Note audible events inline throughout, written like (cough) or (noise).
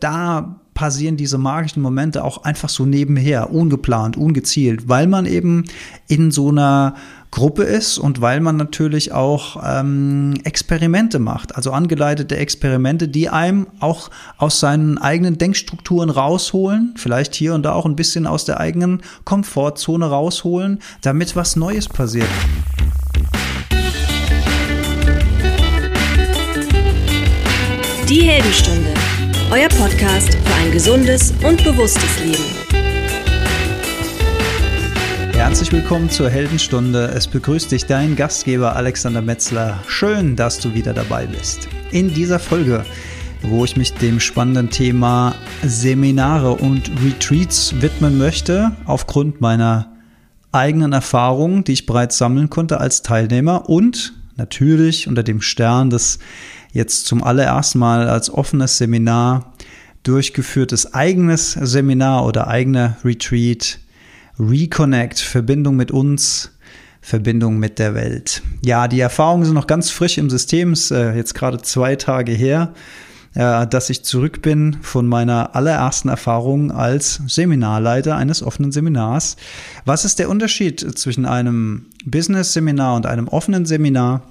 da passieren diese magischen Momente auch einfach so nebenher, ungeplant, ungezielt, weil man eben in so einer Gruppe ist und weil man natürlich auch ähm, Experimente macht, also angeleitete Experimente, die einem auch aus seinen eigenen Denkstrukturen rausholen, vielleicht hier und da auch ein bisschen aus der eigenen Komfortzone rausholen, damit was Neues passiert. Die Heldenstunde euer Podcast für ein gesundes und bewusstes Leben. Herzlich willkommen zur Heldenstunde. Es begrüßt dich dein Gastgeber Alexander Metzler. Schön, dass du wieder dabei bist. In dieser Folge, wo ich mich dem spannenden Thema Seminare und Retreats widmen möchte, aufgrund meiner eigenen Erfahrungen, die ich bereits sammeln konnte als Teilnehmer und natürlich unter dem Stern des jetzt zum allerersten Mal als offenes Seminar durchgeführtes eigenes Seminar oder eigener Retreat. Reconnect, Verbindung mit uns, Verbindung mit der Welt. Ja, die Erfahrungen sind noch ganz frisch im System, ist äh, jetzt gerade zwei Tage her, äh, dass ich zurück bin von meiner allerersten Erfahrung als Seminarleiter eines offenen Seminars. Was ist der Unterschied zwischen einem Business-Seminar und einem offenen Seminar?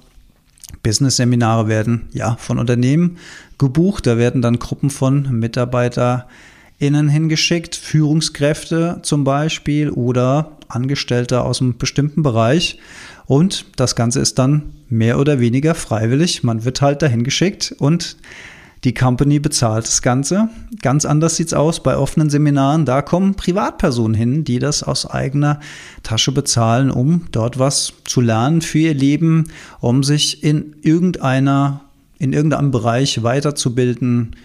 Business-Seminare werden ja von Unternehmen gebucht. Da werden dann Gruppen von MitarbeiterInnen hingeschickt, Führungskräfte zum Beispiel oder Angestellte aus einem bestimmten Bereich. Und das Ganze ist dann mehr oder weniger freiwillig. Man wird halt dahin geschickt und die Company bezahlt das Ganze. Ganz anders sieht es aus bei offenen Seminaren. Da kommen Privatpersonen hin, die das aus eigener Tasche bezahlen, um dort was zu lernen für ihr Leben, um sich in irgendeiner, in irgendeinem Bereich weiterzubilden,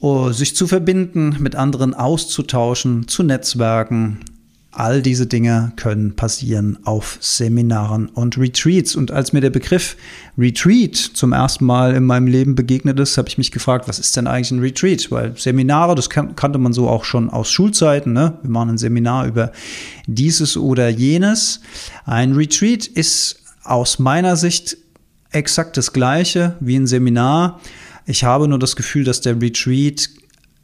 oh, sich zu verbinden, mit anderen auszutauschen, zu netzwerken, All diese Dinge können passieren auf Seminaren und Retreats. Und als mir der Begriff Retreat zum ersten Mal in meinem Leben begegnet ist, habe ich mich gefragt, was ist denn eigentlich ein Retreat? Weil Seminare, das kan kannte man so auch schon aus Schulzeiten. Ne? Wir machen ein Seminar über dieses oder jenes. Ein Retreat ist aus meiner Sicht exakt das gleiche wie ein Seminar. Ich habe nur das Gefühl, dass der Retreat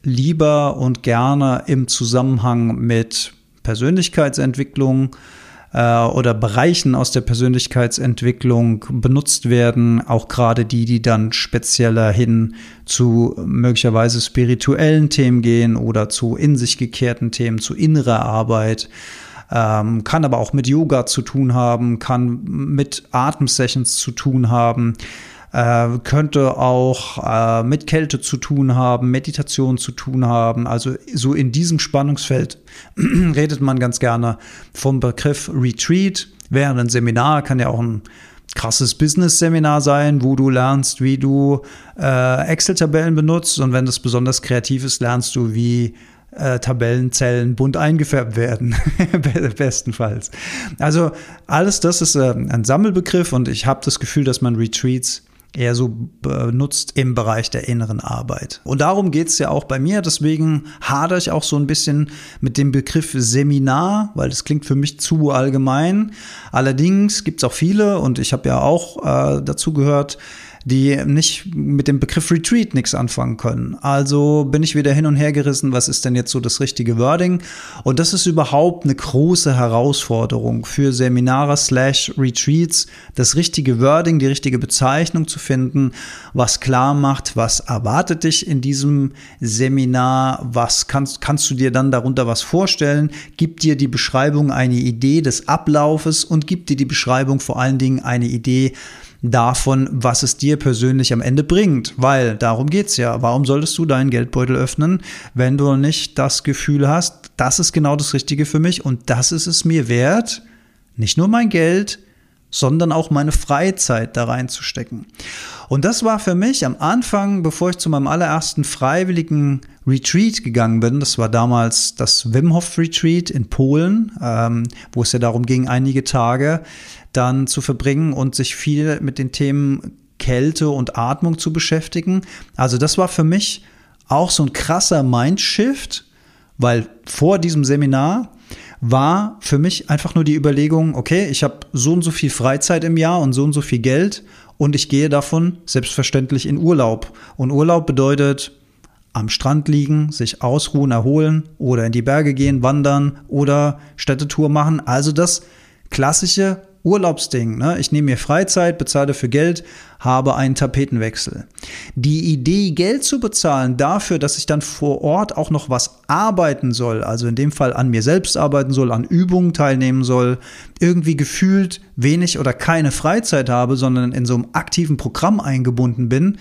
lieber und gerne im Zusammenhang mit Persönlichkeitsentwicklung äh, oder Bereichen aus der Persönlichkeitsentwicklung benutzt werden, auch gerade die, die dann spezieller hin zu möglicherweise spirituellen Themen gehen oder zu in sich gekehrten Themen, zu innerer Arbeit. Ähm, kann aber auch mit Yoga zu tun haben, kann mit Atemsessions zu tun haben äh, könnte auch äh, mit Kälte zu tun haben, Meditation zu tun haben. Also so in diesem Spannungsfeld (clears throat) redet man ganz gerne vom Begriff Retreat. Während ein Seminar kann ja auch ein krasses Business-Seminar sein, wo du lernst, wie du äh, Excel-Tabellen benutzt und wenn das besonders kreativ ist, lernst du, wie äh, Tabellenzellen bunt eingefärbt werden, (laughs) bestenfalls. Also alles das ist äh, ein Sammelbegriff und ich habe das Gefühl, dass man Retreats eher so benutzt im Bereich der inneren Arbeit. Und darum geht es ja auch bei mir. Deswegen hadere ich auch so ein bisschen mit dem Begriff Seminar, weil das klingt für mich zu allgemein. Allerdings gibt es auch viele, und ich habe ja auch äh, dazu gehört, die nicht mit dem Begriff Retreat nichts anfangen können. Also bin ich wieder hin und her gerissen, was ist denn jetzt so das richtige Wording? Und das ist überhaupt eine große Herausforderung für Seminare slash Retreats, das richtige Wording, die richtige Bezeichnung zu finden, was klar macht, was erwartet dich in diesem Seminar, was kannst, kannst du dir dann darunter was vorstellen, gibt dir die Beschreibung eine Idee des Ablaufes und gibt dir die Beschreibung vor allen Dingen eine Idee, davon, was es dir persönlich am Ende bringt. Weil darum geht's ja. Warum solltest du deinen Geldbeutel öffnen, wenn du nicht das Gefühl hast, das ist genau das Richtige für mich und das ist es mir wert, nicht nur mein Geld, sondern auch meine Freizeit da reinzustecken. Und das war für mich am Anfang, bevor ich zu meinem allerersten freiwilligen Retreat gegangen bin, das war damals das Wim Hof Retreat in Polen, ähm, wo es ja darum ging, einige Tage dann zu verbringen und sich viel mit den Themen Kälte und Atmung zu beschäftigen. Also das war für mich auch so ein krasser Mindshift, weil vor diesem Seminar war für mich einfach nur die Überlegung, okay, ich habe so und so viel Freizeit im Jahr und so und so viel Geld und ich gehe davon selbstverständlich in Urlaub. Und Urlaub bedeutet am Strand liegen, sich ausruhen, erholen oder in die Berge gehen, wandern oder Städtetour machen. Also das klassische Urlaubsding. Ne? Ich nehme mir Freizeit, bezahle dafür Geld, habe einen Tapetenwechsel. Die Idee, Geld zu bezahlen dafür, dass ich dann vor Ort auch noch was arbeiten soll, also in dem Fall an mir selbst arbeiten soll, an Übungen teilnehmen soll, irgendwie gefühlt wenig oder keine Freizeit habe, sondern in so einem aktiven Programm eingebunden bin,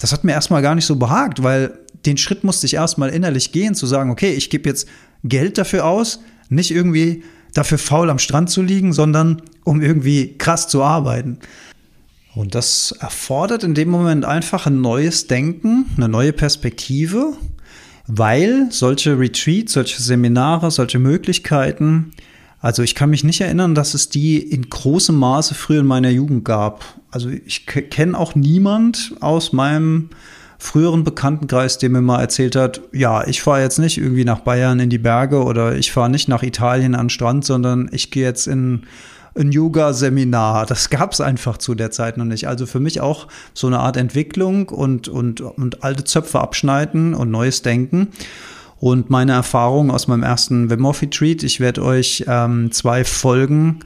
das hat mir erstmal gar nicht so behagt, weil den Schritt musste ich erstmal innerlich gehen, zu sagen, okay, ich gebe jetzt Geld dafür aus, nicht irgendwie dafür faul am Strand zu liegen, sondern um irgendwie krass zu arbeiten. Und das erfordert in dem Moment einfach ein neues Denken, eine neue Perspektive, weil solche Retreats, solche Seminare, solche Möglichkeiten, also ich kann mich nicht erinnern, dass es die in großem Maße früher in meiner Jugend gab. Also ich kenne auch niemand aus meinem früheren Bekanntenkreis, der mir mal erzählt hat, ja, ich fahre jetzt nicht irgendwie nach Bayern in die Berge oder ich fahre nicht nach Italien an den Strand, sondern ich gehe jetzt in ein Yoga-Seminar. Das gab es einfach zu der Zeit noch nicht. Also für mich auch so eine Art Entwicklung und, und, und alte Zöpfe abschneiden und neues Denken. Und meine Erfahrung aus meinem ersten Wim Hof Retreat, ich werde euch ähm, zwei Folgen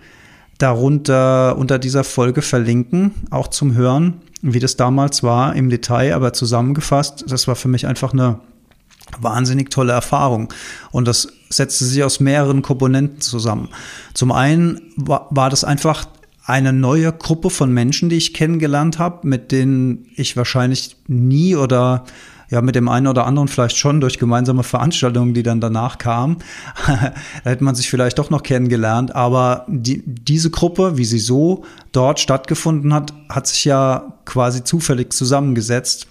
darunter unter dieser Folge verlinken, auch zum Hören wie das damals war im Detail, aber zusammengefasst, das war für mich einfach eine wahnsinnig tolle Erfahrung. Und das setzte sich aus mehreren Komponenten zusammen. Zum einen war, war das einfach eine neue Gruppe von Menschen, die ich kennengelernt habe, mit denen ich wahrscheinlich nie oder ja mit dem einen oder anderen vielleicht schon durch gemeinsame Veranstaltungen, die dann danach kamen. (laughs) da hätte man sich vielleicht doch noch kennengelernt. Aber die, diese Gruppe, wie sie so dort stattgefunden hat, hat sich ja quasi zufällig zusammengesetzt.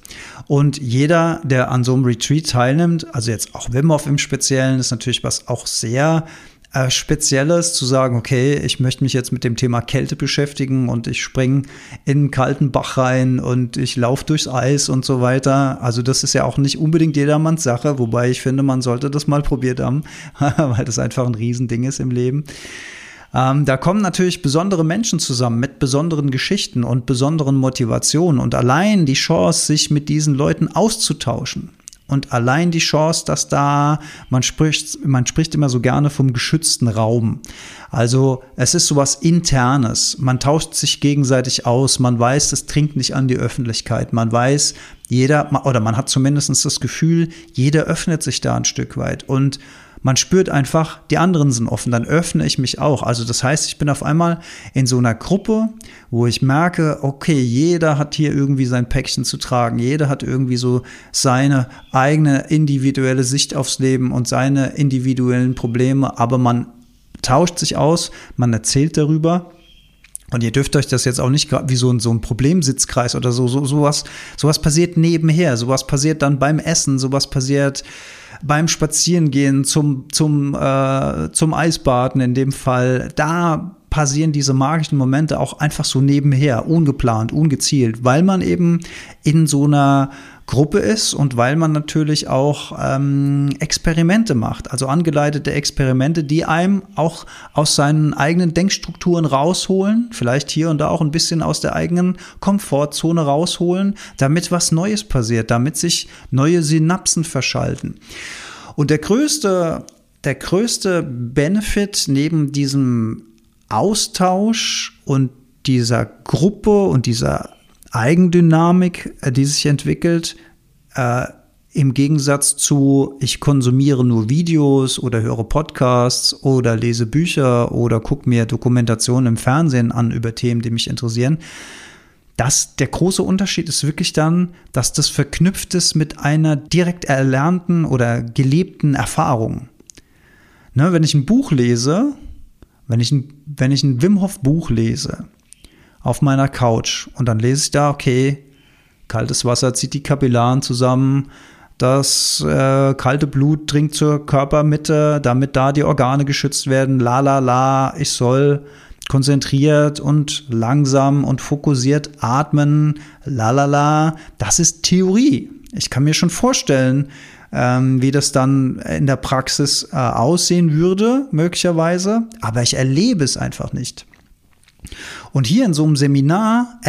Und jeder, der an so einem Retreat teilnimmt, also jetzt auch Wim Hof im Speziellen, ist natürlich was auch sehr äh, Spezielles, zu sagen, okay, ich möchte mich jetzt mit dem Thema Kälte beschäftigen und ich springe in einen kalten Bach rein und ich laufe durchs Eis und so weiter. Also das ist ja auch nicht unbedingt jedermanns Sache, wobei ich finde, man sollte das mal probiert haben, (laughs) weil das einfach ein Riesending ist im Leben. Ähm, da kommen natürlich besondere Menschen zusammen mit besonderen Geschichten und besonderen Motivationen und allein die Chance, sich mit diesen Leuten auszutauschen und allein die Chance, dass da, man spricht, man spricht immer so gerne vom geschützten Raum. Also es ist sowas Internes. Man tauscht sich gegenseitig aus. Man weiß, das dringt nicht an die Öffentlichkeit. Man weiß, jeder, oder man hat zumindest das Gefühl, jeder öffnet sich da ein Stück weit. Und man spürt einfach, die anderen sind offen, dann öffne ich mich auch. Also das heißt, ich bin auf einmal in so einer Gruppe, wo ich merke, okay, jeder hat hier irgendwie sein Päckchen zu tragen, jeder hat irgendwie so seine eigene individuelle Sicht aufs Leben und seine individuellen Probleme, aber man tauscht sich aus, man erzählt darüber. Und ihr dürft euch das jetzt auch nicht wie so ein, so ein Problemsitzkreis oder so, so, sowas, sowas passiert nebenher, sowas passiert dann beim Essen, sowas passiert beim Spazierengehen, zum, zum, äh, zum Eisbaden in dem Fall, da passieren diese magischen Momente auch einfach so nebenher, ungeplant, ungezielt, weil man eben in so einer Gruppe ist und weil man natürlich auch ähm, Experimente macht, also angeleitete Experimente, die einem auch aus seinen eigenen Denkstrukturen rausholen, vielleicht hier und da auch ein bisschen aus der eigenen Komfortzone rausholen, damit was Neues passiert, damit sich neue Synapsen verschalten. Und der größte, der größte Benefit neben diesem Austausch und dieser Gruppe und dieser Eigendynamik, äh, die sich entwickelt, äh, im Gegensatz zu, ich konsumiere nur Videos oder höre Podcasts oder lese Bücher oder gucke mir Dokumentationen im Fernsehen an über Themen, die mich interessieren. Das, der große Unterschied ist wirklich dann, dass das verknüpft ist mit einer direkt erlernten oder gelebten Erfahrung. Ne, wenn ich ein Buch lese, wenn ich ein, wenn ich ein Wim Hof Buch lese, auf meiner Couch. Und dann lese ich da, okay, kaltes Wasser zieht die Kapillaren zusammen, das äh, kalte Blut dringt zur Körpermitte, damit da die Organe geschützt werden, la la la, ich soll konzentriert und langsam und fokussiert atmen, la la la, das ist Theorie. Ich kann mir schon vorstellen, ähm, wie das dann in der Praxis äh, aussehen würde, möglicherweise, aber ich erlebe es einfach nicht. Und hier in so einem Seminar,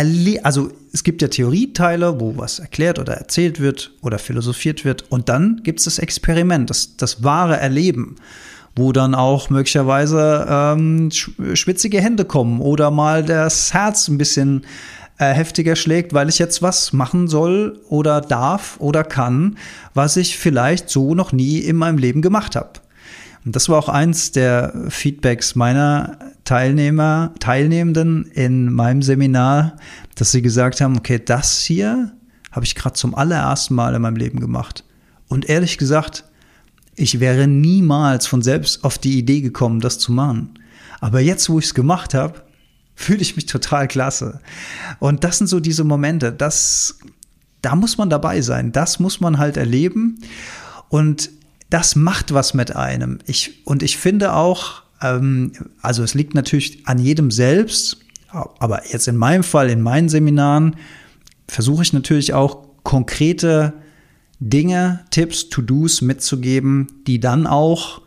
also es gibt ja Theorieteile, wo was erklärt oder erzählt wird oder philosophiert wird. Und dann gibt es das Experiment, das, das wahre Erleben, wo dann auch möglicherweise ähm, schwitzige Hände kommen oder mal das Herz ein bisschen äh, heftiger schlägt, weil ich jetzt was machen soll oder darf oder kann, was ich vielleicht so noch nie in meinem Leben gemacht habe. Und das war auch eins der Feedbacks meiner Teilnehmer, Teilnehmenden in meinem Seminar, dass sie gesagt haben, okay, das hier habe ich gerade zum allerersten Mal in meinem Leben gemacht. Und ehrlich gesagt, ich wäre niemals von selbst auf die Idee gekommen, das zu machen. Aber jetzt, wo ich es gemacht habe, fühle ich mich total klasse. Und das sind so diese Momente, das, da muss man dabei sein, das muss man halt erleben. Und das macht was mit einem. Ich, und ich finde auch, ähm, also es liegt natürlich an jedem selbst, aber jetzt in meinem Fall, in meinen Seminaren, versuche ich natürlich auch konkrete Dinge, Tipps, To-Dos mitzugeben, die dann auch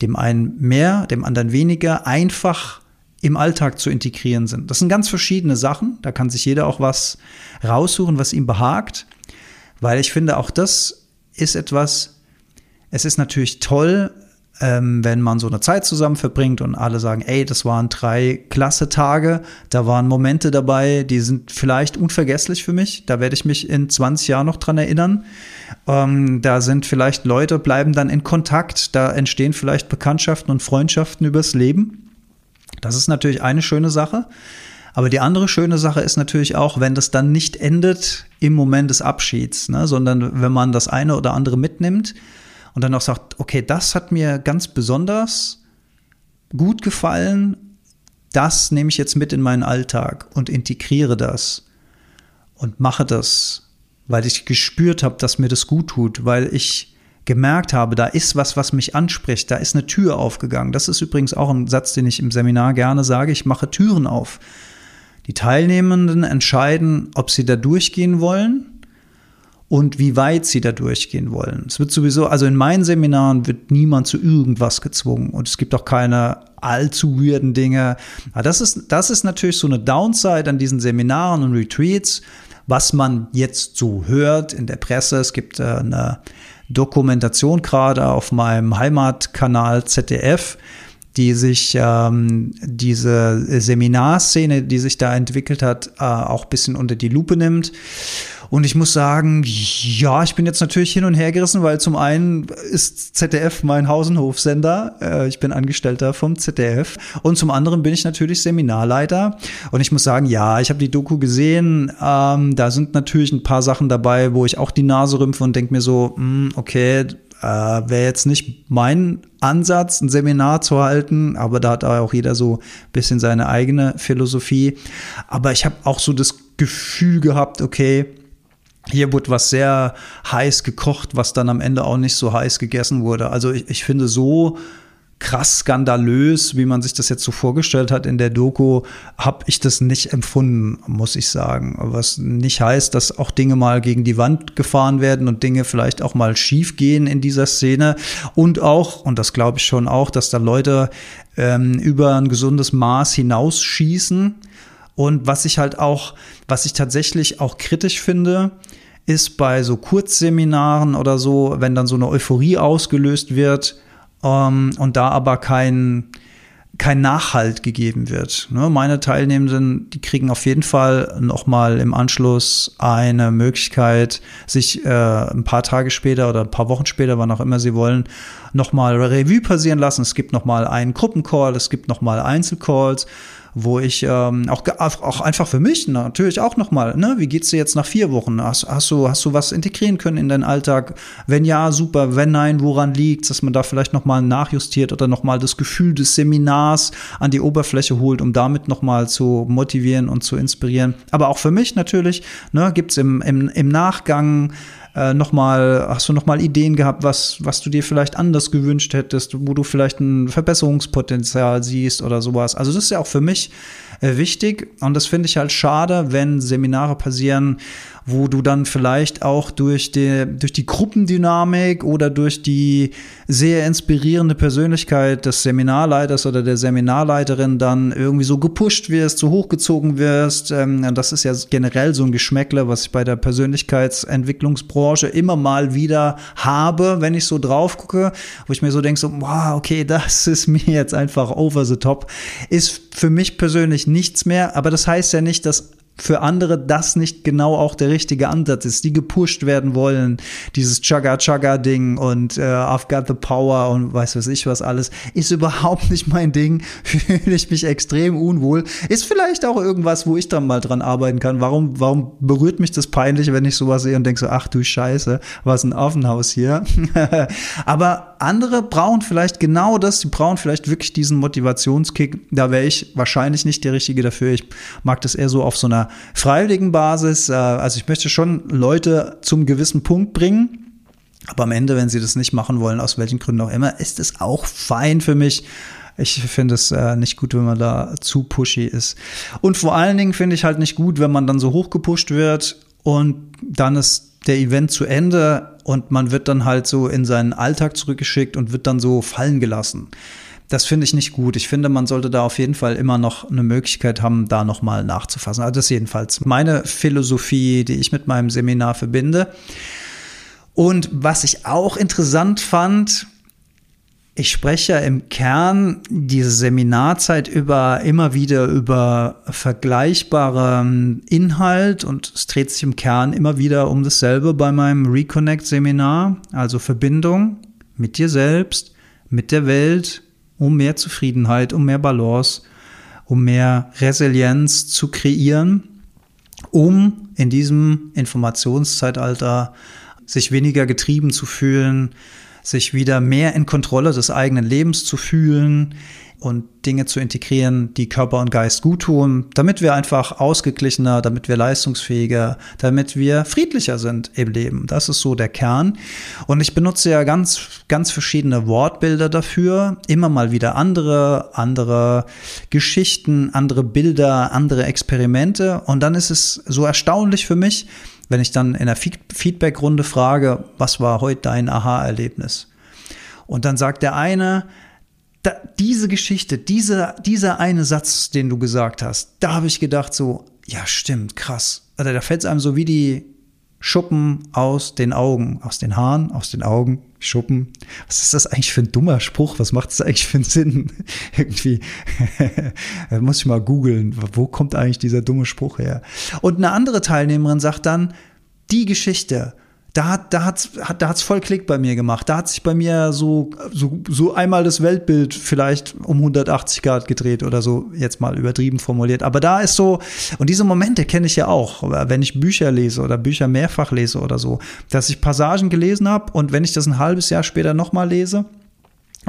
dem einen mehr, dem anderen weniger einfach im Alltag zu integrieren sind. Das sind ganz verschiedene Sachen. Da kann sich jeder auch was raussuchen, was ihm behagt, weil ich finde, auch das ist etwas, es ist natürlich toll, ähm, wenn man so eine Zeit zusammen verbringt und alle sagen, ey, das waren drei klasse Tage, da waren Momente dabei, die sind vielleicht unvergesslich für mich, da werde ich mich in 20 Jahren noch dran erinnern. Ähm, da sind vielleicht Leute, bleiben dann in Kontakt, da entstehen vielleicht Bekanntschaften und Freundschaften übers Leben. Das ist natürlich eine schöne Sache. Aber die andere schöne Sache ist natürlich auch, wenn das dann nicht endet im Moment des Abschieds, ne, sondern wenn man das eine oder andere mitnimmt, und dann auch sagt, okay, das hat mir ganz besonders gut gefallen, das nehme ich jetzt mit in meinen Alltag und integriere das und mache das, weil ich gespürt habe, dass mir das gut tut, weil ich gemerkt habe, da ist was, was mich anspricht, da ist eine Tür aufgegangen. Das ist übrigens auch ein Satz, den ich im Seminar gerne sage, ich mache Türen auf. Die Teilnehmenden entscheiden, ob sie da durchgehen wollen und wie weit sie da durchgehen wollen. Es wird sowieso, also in meinen Seminaren wird niemand zu irgendwas gezwungen und es gibt auch keine allzu weirden Dinge. Aber das ist, das ist natürlich so eine Downside an diesen Seminaren und Retreats, was man jetzt so hört in der Presse. Es gibt äh, eine Dokumentation gerade auf meinem Heimatkanal ZDF, die sich ähm, diese Seminarszene, die sich da entwickelt hat, äh, auch bisschen unter die Lupe nimmt. Und ich muss sagen, ja, ich bin jetzt natürlich hin und her gerissen, weil zum einen ist ZDF mein Hausenhofsender. Äh, ich bin Angestellter vom ZDF. Und zum anderen bin ich natürlich Seminarleiter. Und ich muss sagen, ja, ich habe die Doku gesehen. Ähm, da sind natürlich ein paar Sachen dabei, wo ich auch die Nase rümpfe und denke mir so, mh, hm, okay, äh, wäre jetzt nicht mein Ansatz, ein Seminar zu halten, aber da hat auch jeder so ein bisschen seine eigene Philosophie. Aber ich habe auch so das Gefühl gehabt, okay, hier wurde was sehr heiß gekocht, was dann am Ende auch nicht so heiß gegessen wurde. Also ich, ich finde so krass skandalös, wie man sich das jetzt so vorgestellt hat in der Doku, habe ich das nicht empfunden, muss ich sagen. Was nicht heißt, dass auch Dinge mal gegen die Wand gefahren werden und Dinge vielleicht auch mal schief gehen in dieser Szene. Und auch, und das glaube ich schon auch, dass da Leute ähm, über ein gesundes Maß hinausschießen und was ich halt auch, was ich tatsächlich auch kritisch finde, ist bei so Kurzseminaren oder so, wenn dann so eine Euphorie ausgelöst wird ähm, und da aber kein, kein Nachhalt gegeben wird. Ne? Meine Teilnehmenden, die kriegen auf jeden Fall nochmal im Anschluss eine Möglichkeit, sich äh, ein paar Tage später oder ein paar Wochen später, wann auch immer sie wollen, nochmal Revue passieren lassen. Es gibt nochmal einen Gruppencall, es gibt nochmal Einzelcalls wo ich ähm, auch, auch einfach für mich natürlich auch nochmal, ne, wie geht's dir jetzt nach vier Wochen? Hast, hast, du, hast du was integrieren können in deinen Alltag? Wenn ja, super. Wenn nein, woran liegt dass man da vielleicht nochmal nachjustiert oder nochmal das Gefühl des Seminars an die Oberfläche holt, um damit nochmal zu motivieren und zu inspirieren. Aber auch für mich natürlich, ne, gibt's im, im, im Nachgang äh, nochmal, hast du nochmal Ideen gehabt, was, was du dir vielleicht anders gewünscht hättest, wo du vielleicht ein Verbesserungspotenzial siehst oder sowas. Also das ist ja auch für mich äh, wichtig und das finde ich halt schade, wenn Seminare passieren wo du dann vielleicht auch durch die, durch die Gruppendynamik oder durch die sehr inspirierende Persönlichkeit des Seminarleiters oder der Seminarleiterin dann irgendwie so gepusht wirst, so hochgezogen wirst. Ähm, das ist ja generell so ein Geschmäckle, was ich bei der Persönlichkeitsentwicklungsbranche immer mal wieder habe, wenn ich so drauf gucke, wo ich mir so denke, so, wow, okay, das (laughs) ist mir jetzt einfach over the top. Ist für mich persönlich nichts mehr, aber das heißt ja nicht, dass für andere das nicht genau auch der richtige Ansatz ist, die gepusht werden wollen, dieses Chugga-Chugga-Ding und äh, I've got the power und weiß was ich was alles, ist überhaupt nicht mein Ding, (laughs) fühle ich mich extrem unwohl, ist vielleicht auch irgendwas, wo ich dann mal dran arbeiten kann, warum, warum berührt mich das peinlich, wenn ich sowas sehe und denke so, ach du Scheiße, was ein Affenhaus hier, (laughs) aber andere brauchen vielleicht genau das, die brauchen vielleicht wirklich diesen Motivationskick, da wäre ich wahrscheinlich nicht der Richtige dafür, ich mag das eher so auf so einer freiwilligen Basis. Äh, also ich möchte schon Leute zum gewissen Punkt bringen. Aber am Ende, wenn sie das nicht machen wollen, aus welchen Gründen auch immer, ist es auch fein für mich. Ich finde es äh, nicht gut, wenn man da zu pushy ist. Und vor allen Dingen finde ich halt nicht gut, wenn man dann so hochgepusht wird und dann ist der Event zu Ende und man wird dann halt so in seinen Alltag zurückgeschickt und wird dann so fallen gelassen. Das finde ich nicht gut. Ich finde, man sollte da auf jeden Fall immer noch eine Möglichkeit haben, da nochmal nachzufassen. Also das ist jedenfalls meine Philosophie, die ich mit meinem Seminar verbinde. Und was ich auch interessant fand, ich spreche im Kern diese Seminarzeit über immer wieder über vergleichbaren Inhalt und es dreht sich im Kern immer wieder um dasselbe bei meinem Reconnect Seminar, also Verbindung mit dir selbst, mit der Welt, um mehr Zufriedenheit, um mehr Balance, um mehr Resilienz zu kreieren, um in diesem Informationszeitalter sich weniger getrieben zu fühlen, sich wieder mehr in Kontrolle des eigenen Lebens zu fühlen, und Dinge zu integrieren, die Körper und Geist gut tun, damit wir einfach ausgeglichener, damit wir leistungsfähiger, damit wir friedlicher sind im Leben. Das ist so der Kern. Und ich benutze ja ganz, ganz verschiedene Wortbilder dafür, immer mal wieder andere, andere Geschichten, andere Bilder, andere Experimente. Und dann ist es so erstaunlich für mich, wenn ich dann in der Feedback-Runde frage, was war heute dein Aha-Erlebnis? Und dann sagt der eine, da, diese Geschichte, dieser, dieser eine Satz, den du gesagt hast, da habe ich gedacht so, ja stimmt, krass. Also da fällt es einem so wie die Schuppen aus den Augen, aus den Haaren, aus den Augen, Schuppen. Was ist das eigentlich für ein dummer Spruch? Was macht das eigentlich für einen Sinn? (laughs) Irgendwie (laughs) muss ich mal googeln, wo kommt eigentlich dieser dumme Spruch her? Und eine andere Teilnehmerin sagt dann, die Geschichte, da hat da hat's hat da hat's voll Klick bei mir gemacht. Da hat sich bei mir so so so einmal das Weltbild vielleicht um 180 Grad gedreht oder so jetzt mal übertrieben formuliert. Aber da ist so und diese Momente kenne ich ja auch, wenn ich Bücher lese oder Bücher mehrfach lese oder so, dass ich Passagen gelesen habe und wenn ich das ein halbes Jahr später nochmal lese,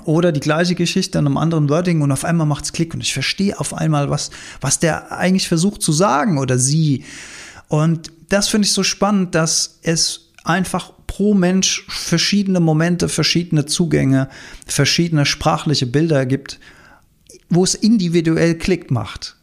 oder die gleiche Geschichte in einem anderen Wording und auf einmal macht's Klick und ich verstehe auf einmal, was, was der eigentlich versucht zu sagen oder sie. Und das finde ich so spannend, dass es einfach pro Mensch verschiedene Momente, verschiedene Zugänge, verschiedene sprachliche Bilder gibt, wo es individuell Klick macht.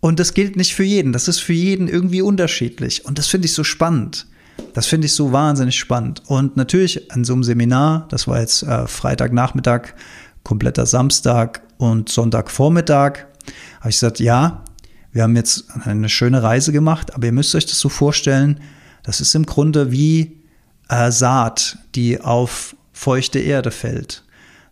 Und das gilt nicht für jeden. Das ist für jeden irgendwie unterschiedlich. Und das finde ich so spannend. Das finde ich so wahnsinnig spannend. Und natürlich an so einem Seminar, das war jetzt äh, Freitagnachmittag, kompletter Samstag und Sonntagvormittag, habe ich gesagt, ja, wir haben jetzt eine schöne Reise gemacht, aber ihr müsst euch das so vorstellen, das ist im Grunde wie äh, Saat, die auf feuchte Erde fällt.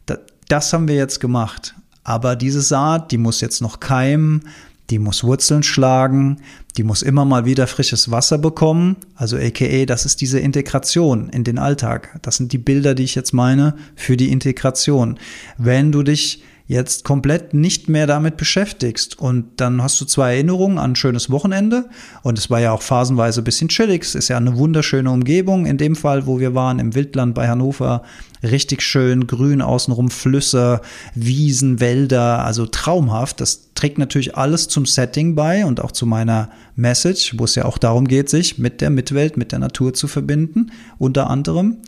Das, das haben wir jetzt gemacht. Aber diese Saat, die muss jetzt noch keimen, die muss Wurzeln schlagen, die muss immer mal wieder frisches Wasser bekommen. Also aka, das ist diese Integration in den Alltag. Das sind die Bilder, die ich jetzt meine für die Integration. Wenn du dich jetzt komplett nicht mehr damit beschäftigst. Und dann hast du zwei Erinnerungen an ein schönes Wochenende. Und es war ja auch phasenweise ein bisschen chillig. Es ist ja eine wunderschöne Umgebung. In dem Fall, wo wir waren, im Wildland bei Hannover, richtig schön grün außenrum, Flüsse, Wiesen, Wälder, also traumhaft. Das trägt natürlich alles zum Setting bei und auch zu meiner Message, wo es ja auch darum geht, sich mit der Mitwelt, mit der Natur zu verbinden, unter anderem.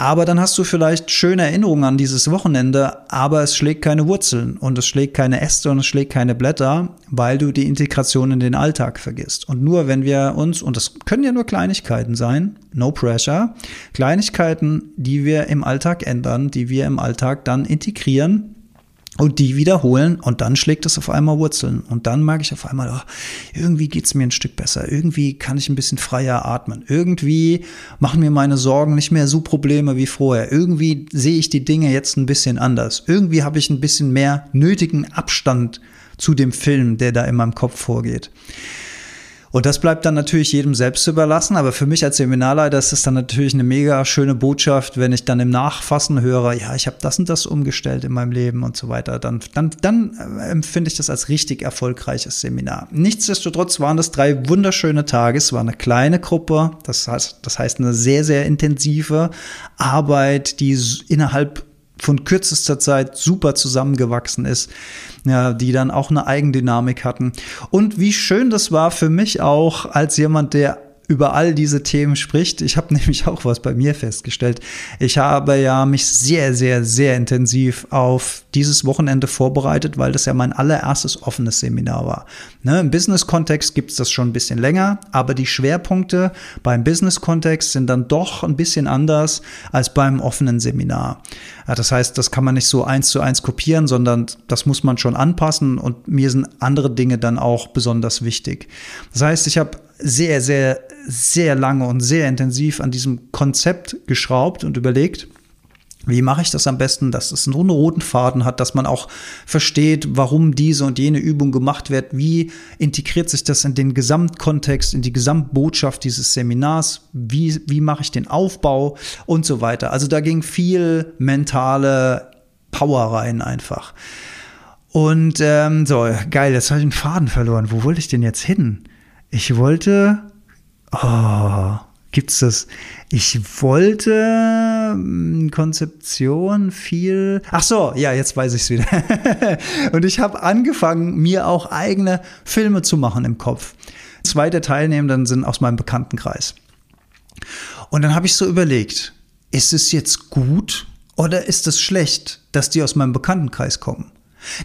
Aber dann hast du vielleicht schöne Erinnerungen an dieses Wochenende, aber es schlägt keine Wurzeln und es schlägt keine Äste und es schlägt keine Blätter, weil du die Integration in den Alltag vergisst. Und nur wenn wir uns, und das können ja nur Kleinigkeiten sein, no pressure, Kleinigkeiten, die wir im Alltag ändern, die wir im Alltag dann integrieren, und die wiederholen und dann schlägt es auf einmal Wurzeln. Und dann merke ich auf einmal, oh, irgendwie geht es mir ein Stück besser. Irgendwie kann ich ein bisschen freier atmen. Irgendwie machen mir meine Sorgen nicht mehr so Probleme wie vorher. Irgendwie sehe ich die Dinge jetzt ein bisschen anders. Irgendwie habe ich ein bisschen mehr nötigen Abstand zu dem Film, der da in meinem Kopf vorgeht. Und das bleibt dann natürlich jedem selbst überlassen. Aber für mich als Seminarleiter ist es dann natürlich eine mega schöne Botschaft, wenn ich dann im Nachfassen höre, ja, ich habe das und das umgestellt in meinem Leben und so weiter. Dann, dann, dann äh, empfinde ich das als richtig erfolgreiches Seminar. Nichtsdestotrotz waren das drei wunderschöne Tage. Es war eine kleine Gruppe. Das heißt, das heißt eine sehr, sehr intensive Arbeit, die innerhalb von kürzester Zeit super zusammengewachsen ist, ja, die dann auch eine Eigendynamik hatten. Und wie schön das war für mich auch als jemand, der über all diese Themen spricht. Ich habe (laughs) nämlich auch was bei mir festgestellt. Ich habe ja mich sehr, sehr, sehr intensiv auf dieses Wochenende vorbereitet, weil das ja mein allererstes offenes Seminar war. Ne, Im Business-Kontext gibt es das schon ein bisschen länger, aber die Schwerpunkte beim Business-Kontext sind dann doch ein bisschen anders als beim offenen Seminar. Ja, das heißt, das kann man nicht so eins zu eins kopieren, sondern das muss man schon anpassen und mir sind andere Dinge dann auch besonders wichtig. Das heißt, ich habe sehr, sehr, sehr lange und sehr intensiv an diesem Konzept geschraubt und überlegt, wie mache ich das am besten, dass es so einen roten Faden hat, dass man auch versteht, warum diese und jene Übung gemacht wird, wie integriert sich das in den Gesamtkontext, in die Gesamtbotschaft dieses Seminars, wie, wie mache ich den Aufbau und so weiter. Also da ging viel mentale Power rein einfach. Und ähm, so, geil, jetzt habe ich den Faden verloren. Wo wollte ich denn jetzt hin? Ich wollte. Oh, gibt's das? Ich wollte hm, Konzeption viel. Ach so, ja, jetzt weiß ich's wieder. (laughs) und ich habe angefangen, mir auch eigene Filme zu machen im Kopf. Zwei der Teilnehmenden sind aus meinem Bekanntenkreis. Und dann habe ich so überlegt, ist es jetzt gut oder ist es schlecht, dass die aus meinem Bekanntenkreis kommen?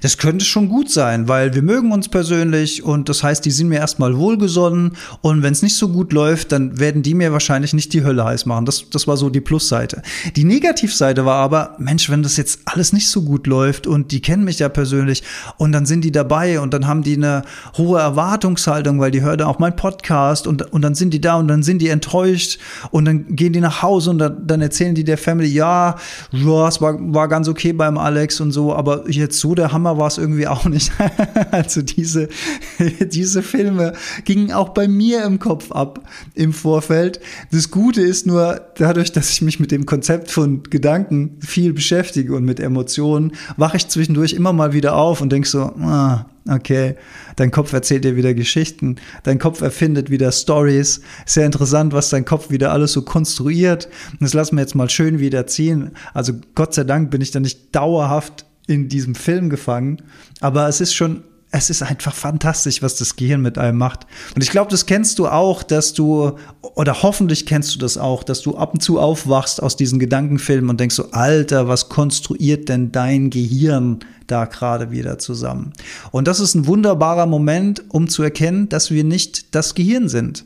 Das könnte schon gut sein, weil wir mögen uns persönlich und das heißt, die sind mir erstmal wohlgesonnen und wenn es nicht so gut läuft, dann werden die mir wahrscheinlich nicht die Hölle heiß machen. Das, das war so die Plusseite. Die Negativseite war aber, Mensch, wenn das jetzt alles nicht so gut läuft und die kennen mich ja persönlich und dann sind die dabei und dann haben die eine hohe Erwartungshaltung, weil die hören auch meinen Podcast und, und dann sind die da und dann sind die enttäuscht und dann gehen die nach Hause und dann, dann erzählen die der Family, ja, ja, es war, war ganz okay beim Alex und so, aber jetzt so der der Hammer war es irgendwie auch nicht. (laughs) also diese, (laughs) diese Filme gingen auch bei mir im Kopf ab im Vorfeld. Das Gute ist nur, dadurch, dass ich mich mit dem Konzept von Gedanken viel beschäftige und mit Emotionen, wache ich zwischendurch immer mal wieder auf und denke so, ah, okay, dein Kopf erzählt dir wieder Geschichten, dein Kopf erfindet wieder Stories. Sehr interessant, was dein Kopf wieder alles so konstruiert. Das lassen wir jetzt mal schön wieder ziehen. Also Gott sei Dank bin ich da nicht dauerhaft in diesem Film gefangen. Aber es ist schon, es ist einfach fantastisch, was das Gehirn mit einem macht. Und ich glaube, das kennst du auch, dass du, oder hoffentlich kennst du das auch, dass du ab und zu aufwachst aus diesen Gedankenfilmen und denkst so, Alter, was konstruiert denn dein Gehirn da gerade wieder zusammen? Und das ist ein wunderbarer Moment, um zu erkennen, dass wir nicht das Gehirn sind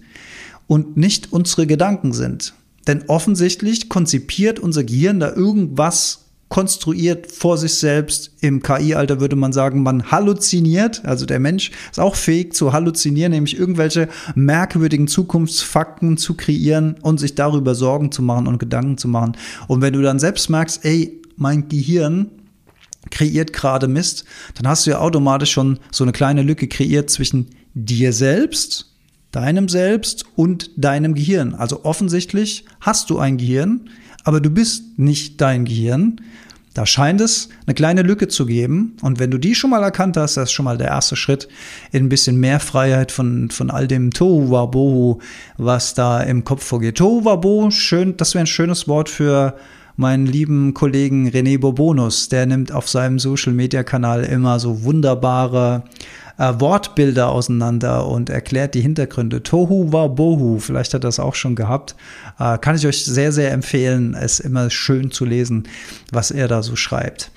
und nicht unsere Gedanken sind. Denn offensichtlich konzipiert unser Gehirn da irgendwas konstruiert vor sich selbst. Im KI-Alter würde man sagen, man halluziniert. Also der Mensch ist auch fähig zu halluzinieren, nämlich irgendwelche merkwürdigen Zukunftsfakten zu kreieren und sich darüber Sorgen zu machen und Gedanken zu machen. Und wenn du dann selbst merkst, ey, mein Gehirn kreiert gerade Mist, dann hast du ja automatisch schon so eine kleine Lücke kreiert zwischen dir selbst, deinem Selbst und deinem Gehirn. Also offensichtlich hast du ein Gehirn, aber du bist nicht dein Gehirn. Da scheint es eine kleine Lücke zu geben. Und wenn du die schon mal erkannt hast, das ist schon mal der erste Schritt in ein bisschen mehr Freiheit von, von all dem Tohuwabohu, was da im Kopf vorgeht. Tohuwabohu, schön, das wäre ein schönes Wort für meinen lieben Kollegen René Bobonus. Der nimmt auf seinem Social-Media-Kanal immer so wunderbare äh, Wortbilder auseinander und erklärt die Hintergründe. Tohu wa Bohu, vielleicht hat er das auch schon gehabt. Äh, kann ich euch sehr, sehr empfehlen. Es immer schön zu lesen, was er da so schreibt.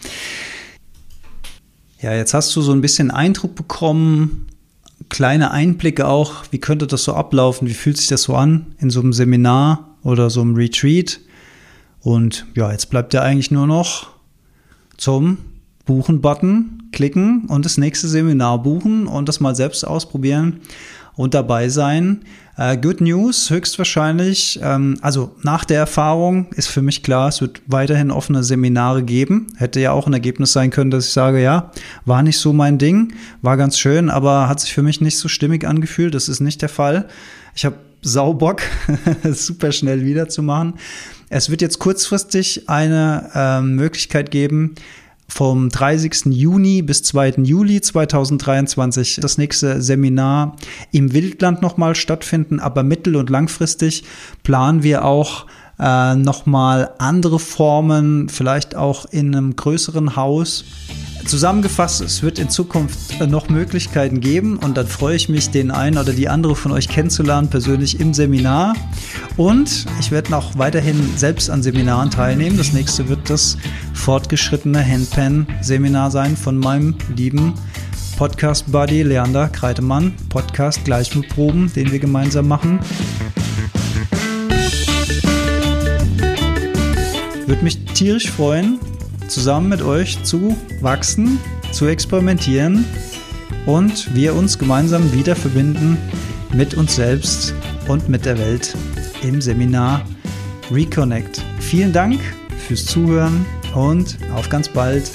Ja, jetzt hast du so ein bisschen Eindruck bekommen, kleine Einblicke auch, wie könnte das so ablaufen, wie fühlt sich das so an in so einem Seminar oder so einem Retreat. Und ja, jetzt bleibt ja eigentlich nur noch zum Buchen-Button klicken und das nächste Seminar buchen und das mal selbst ausprobieren und dabei sein. Äh, good News, höchstwahrscheinlich. Ähm, also nach der Erfahrung ist für mich klar, es wird weiterhin offene Seminare geben. Hätte ja auch ein Ergebnis sein können, dass ich sage, ja, war nicht so mein Ding, war ganz schön, aber hat sich für mich nicht so stimmig angefühlt. Das ist nicht der Fall. Ich habe Saubock, (laughs) super schnell wiederzumachen. Es wird jetzt kurzfristig eine ähm, Möglichkeit geben, vom 30. Juni bis 2. Juli 2023 das nächste Seminar im Wildland nochmal stattfinden, aber mittel- und langfristig planen wir auch äh, nochmal andere Formen, vielleicht auch in einem größeren Haus. Zusammengefasst, es wird in Zukunft noch Möglichkeiten geben und dann freue ich mich, den einen oder die andere von euch kennenzulernen, persönlich im Seminar. Und ich werde auch weiterhin selbst an Seminaren teilnehmen. Das nächste wird das fortgeschrittene Handpan-Seminar sein von meinem lieben Podcast-Buddy Leander Kreitemann. Podcast Gleichmutproben, den wir gemeinsam machen. Würde mich tierisch freuen, zusammen mit euch zu wachsen, zu experimentieren und wir uns gemeinsam wieder verbinden mit uns selbst und mit der Welt im Seminar Reconnect. Vielen Dank fürs Zuhören und auf ganz bald.